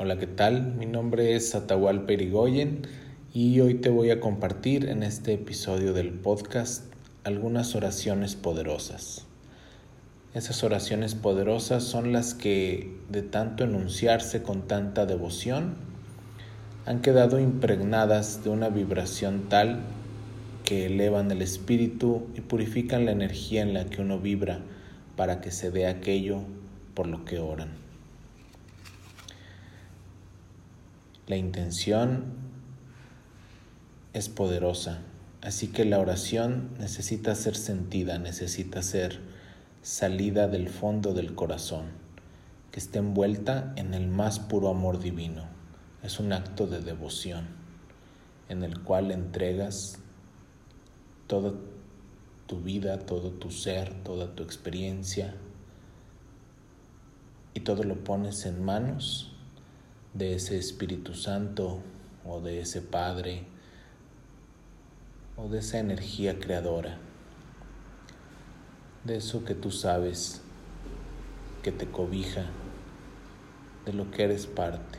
Hola, ¿qué tal? Mi nombre es Atahual Perigoyen y hoy te voy a compartir en este episodio del podcast algunas oraciones poderosas. Esas oraciones poderosas son las que, de tanto enunciarse con tanta devoción, han quedado impregnadas de una vibración tal que elevan el espíritu y purifican la energía en la que uno vibra para que se dé aquello por lo que oran. La intención es poderosa, así que la oración necesita ser sentida, necesita ser salida del fondo del corazón, que esté envuelta en el más puro amor divino. Es un acto de devoción en el cual entregas toda tu vida, todo tu ser, toda tu experiencia y todo lo pones en manos de ese Espíritu Santo o de ese Padre o de esa energía creadora, de eso que tú sabes que te cobija, de lo que eres parte.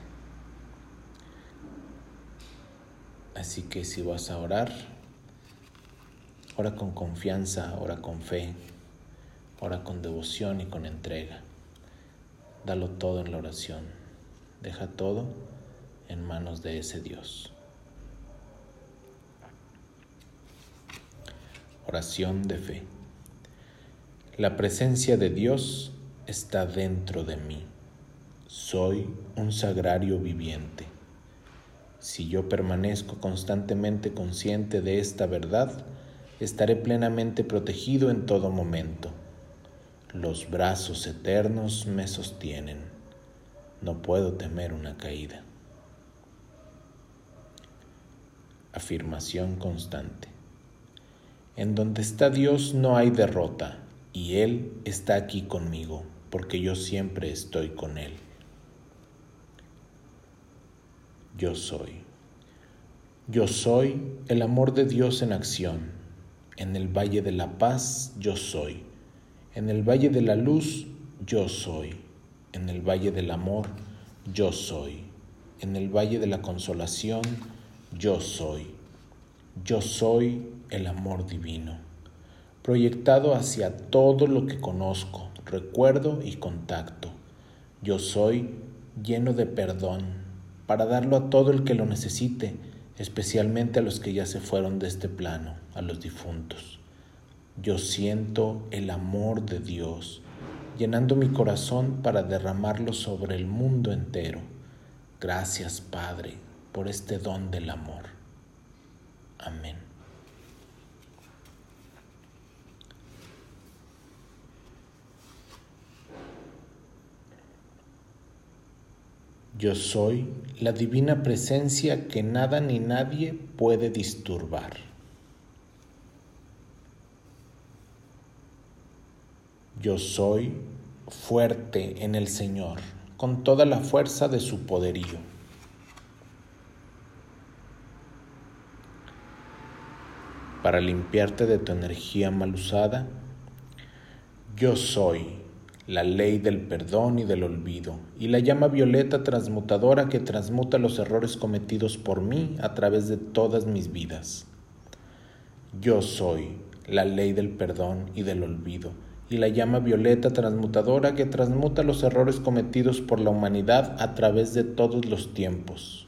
Así que si vas a orar, ora con confianza, ora con fe, ora con devoción y con entrega. Dalo todo en la oración. Deja todo en manos de ese Dios. Oración de fe. La presencia de Dios está dentro de mí. Soy un sagrario viviente. Si yo permanezco constantemente consciente de esta verdad, estaré plenamente protegido en todo momento. Los brazos eternos me sostienen. No puedo temer una caída. Afirmación constante. En donde está Dios no hay derrota, y Él está aquí conmigo, porque yo siempre estoy con Él. Yo soy. Yo soy el amor de Dios en acción. En el valle de la paz yo soy. En el valle de la luz yo soy. En el valle del amor yo soy. En el valle de la consolación yo soy. Yo soy el amor divino, proyectado hacia todo lo que conozco, recuerdo y contacto. Yo soy lleno de perdón para darlo a todo el que lo necesite, especialmente a los que ya se fueron de este plano, a los difuntos. Yo siento el amor de Dios llenando mi corazón para derramarlo sobre el mundo entero. Gracias, Padre, por este don del amor. Amén. Yo soy la divina presencia que nada ni nadie puede disturbar. Yo soy fuerte en el Señor, con toda la fuerza de su poderío. Para limpiarte de tu energía mal usada, yo soy la ley del perdón y del olvido, y la llama violeta transmutadora que transmuta los errores cometidos por mí a través de todas mis vidas. Yo soy la ley del perdón y del olvido, y la llama violeta transmutadora que transmuta los errores cometidos por la humanidad a través de todos los tiempos.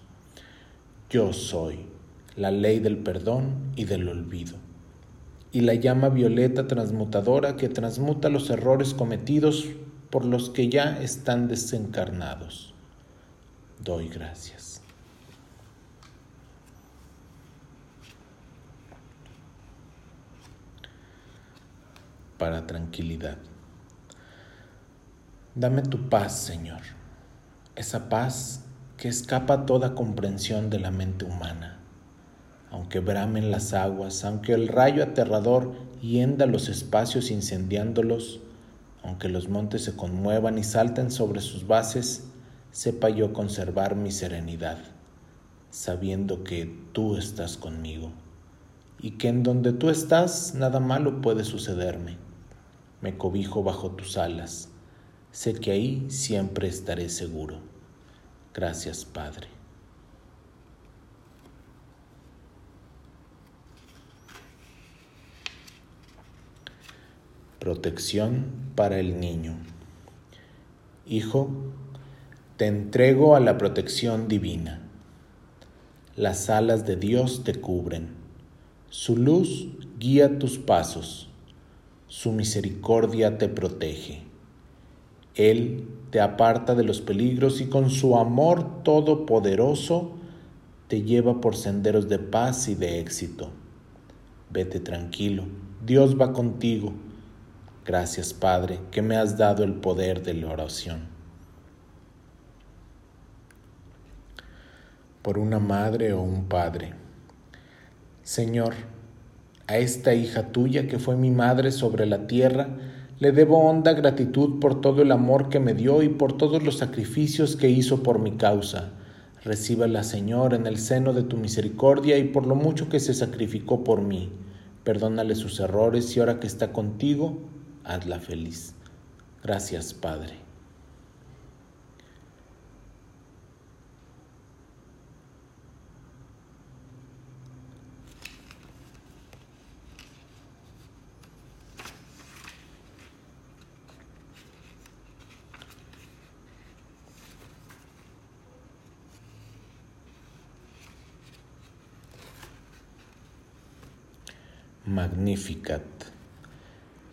Yo soy la ley del perdón y del olvido. Y la llama violeta transmutadora que transmuta los errores cometidos por los que ya están desencarnados. Doy gracias. Para tranquilidad. Dame tu paz, Señor, esa paz que escapa toda comprensión de la mente humana. Aunque bramen las aguas, aunque el rayo aterrador hienda los espacios incendiándolos, aunque los montes se conmuevan y salten sobre sus bases, sepa yo conservar mi serenidad, sabiendo que tú estás conmigo y que en donde tú estás nada malo puede sucederme me cobijo bajo tus alas, sé que ahí siempre estaré seguro. Gracias, Padre. Protección para el niño. Hijo, te entrego a la protección divina. Las alas de Dios te cubren. Su luz guía tus pasos. Su misericordia te protege. Él te aparta de los peligros y con su amor todopoderoso te lleva por senderos de paz y de éxito. Vete tranquilo, Dios va contigo. Gracias Padre, que me has dado el poder de la oración. Por una madre o un padre. Señor, a esta hija tuya que fue mi madre sobre la tierra, le debo honda gratitud por todo el amor que me dio y por todos los sacrificios que hizo por mi causa. Recíbala, Señor, en el seno de tu misericordia y por lo mucho que se sacrificó por mí. Perdónale sus errores y ahora que está contigo, hazla feliz. Gracias, Padre. Magnificat.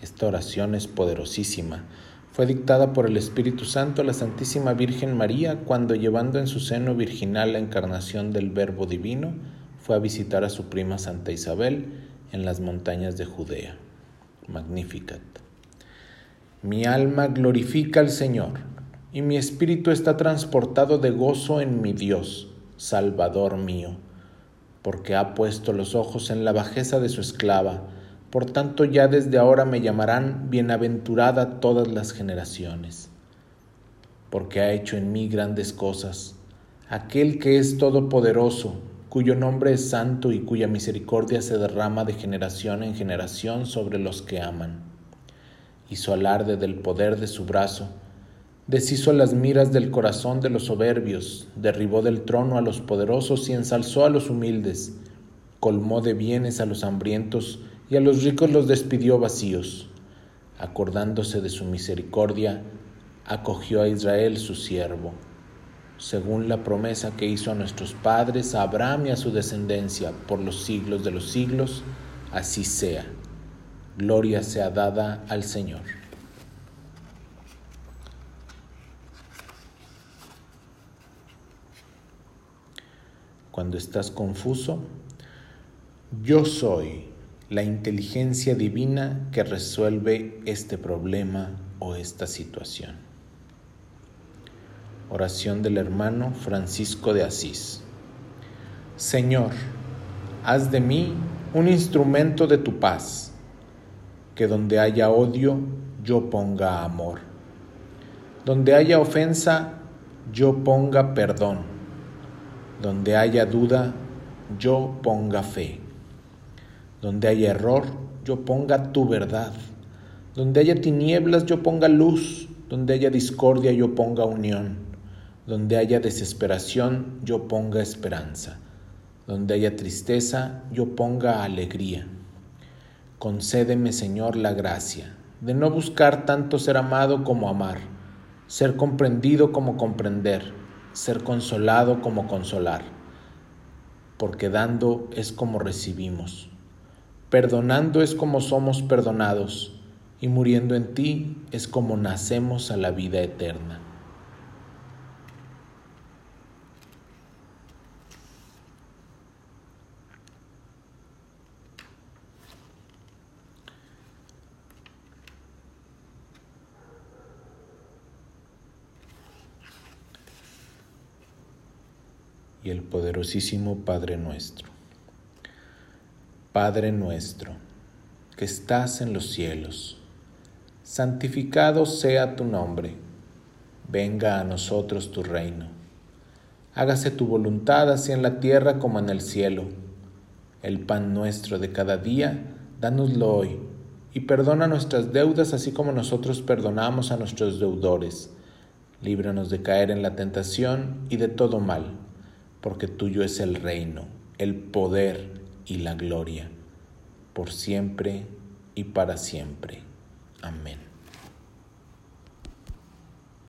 Esta oración es poderosísima. Fue dictada por el Espíritu Santo a la Santísima Virgen María cuando, llevando en su seno virginal la encarnación del Verbo Divino, fue a visitar a su prima Santa Isabel en las montañas de Judea. Magnificat. Mi alma glorifica al Señor, y mi espíritu está transportado de gozo en mi Dios, Salvador mío porque ha puesto los ojos en la bajeza de su esclava. Por tanto ya desde ahora me llamarán bienaventurada todas las generaciones, porque ha hecho en mí grandes cosas, aquel que es todopoderoso, cuyo nombre es santo y cuya misericordia se derrama de generación en generación sobre los que aman. Hizo alarde del poder de su brazo, deshizo las miras del corazón de los soberbios, derribó del trono a los poderosos y ensalzó a los humildes, colmó de bienes a los hambrientos y a los ricos los despidió vacíos. Acordándose de su misericordia, acogió a Israel su siervo, según la promesa que hizo a nuestros padres, a Abraham y a su descendencia, por los siglos de los siglos, así sea. Gloria sea dada al Señor. Cuando estás confuso, yo soy la inteligencia divina que resuelve este problema o esta situación. Oración del hermano Francisco de Asís. Señor, haz de mí un instrumento de tu paz, que donde haya odio, yo ponga amor. Donde haya ofensa, yo ponga perdón donde haya duda, yo ponga fe. Donde haya error, yo ponga tu verdad. Donde haya tinieblas, yo ponga luz. Donde haya discordia, yo ponga unión. Donde haya desesperación, yo ponga esperanza. Donde haya tristeza, yo ponga alegría. Concédeme, Señor, la gracia de no buscar tanto ser amado como amar, ser comprendido como comprender ser consolado como consolar, porque dando es como recibimos, perdonando es como somos perdonados, y muriendo en ti es como nacemos a la vida eterna. El poderosísimo Padre nuestro. Padre nuestro, que estás en los cielos, santificado sea tu nombre, venga a nosotros tu reino. Hágase tu voluntad así en la tierra como en el cielo. El pan nuestro de cada día, dánoslo hoy, y perdona nuestras deudas así como nosotros perdonamos a nuestros deudores líbranos de caer en la tentación y de todo mal, porque tuyo es el reino, el poder y la gloria, por siempre y para siempre. Amén.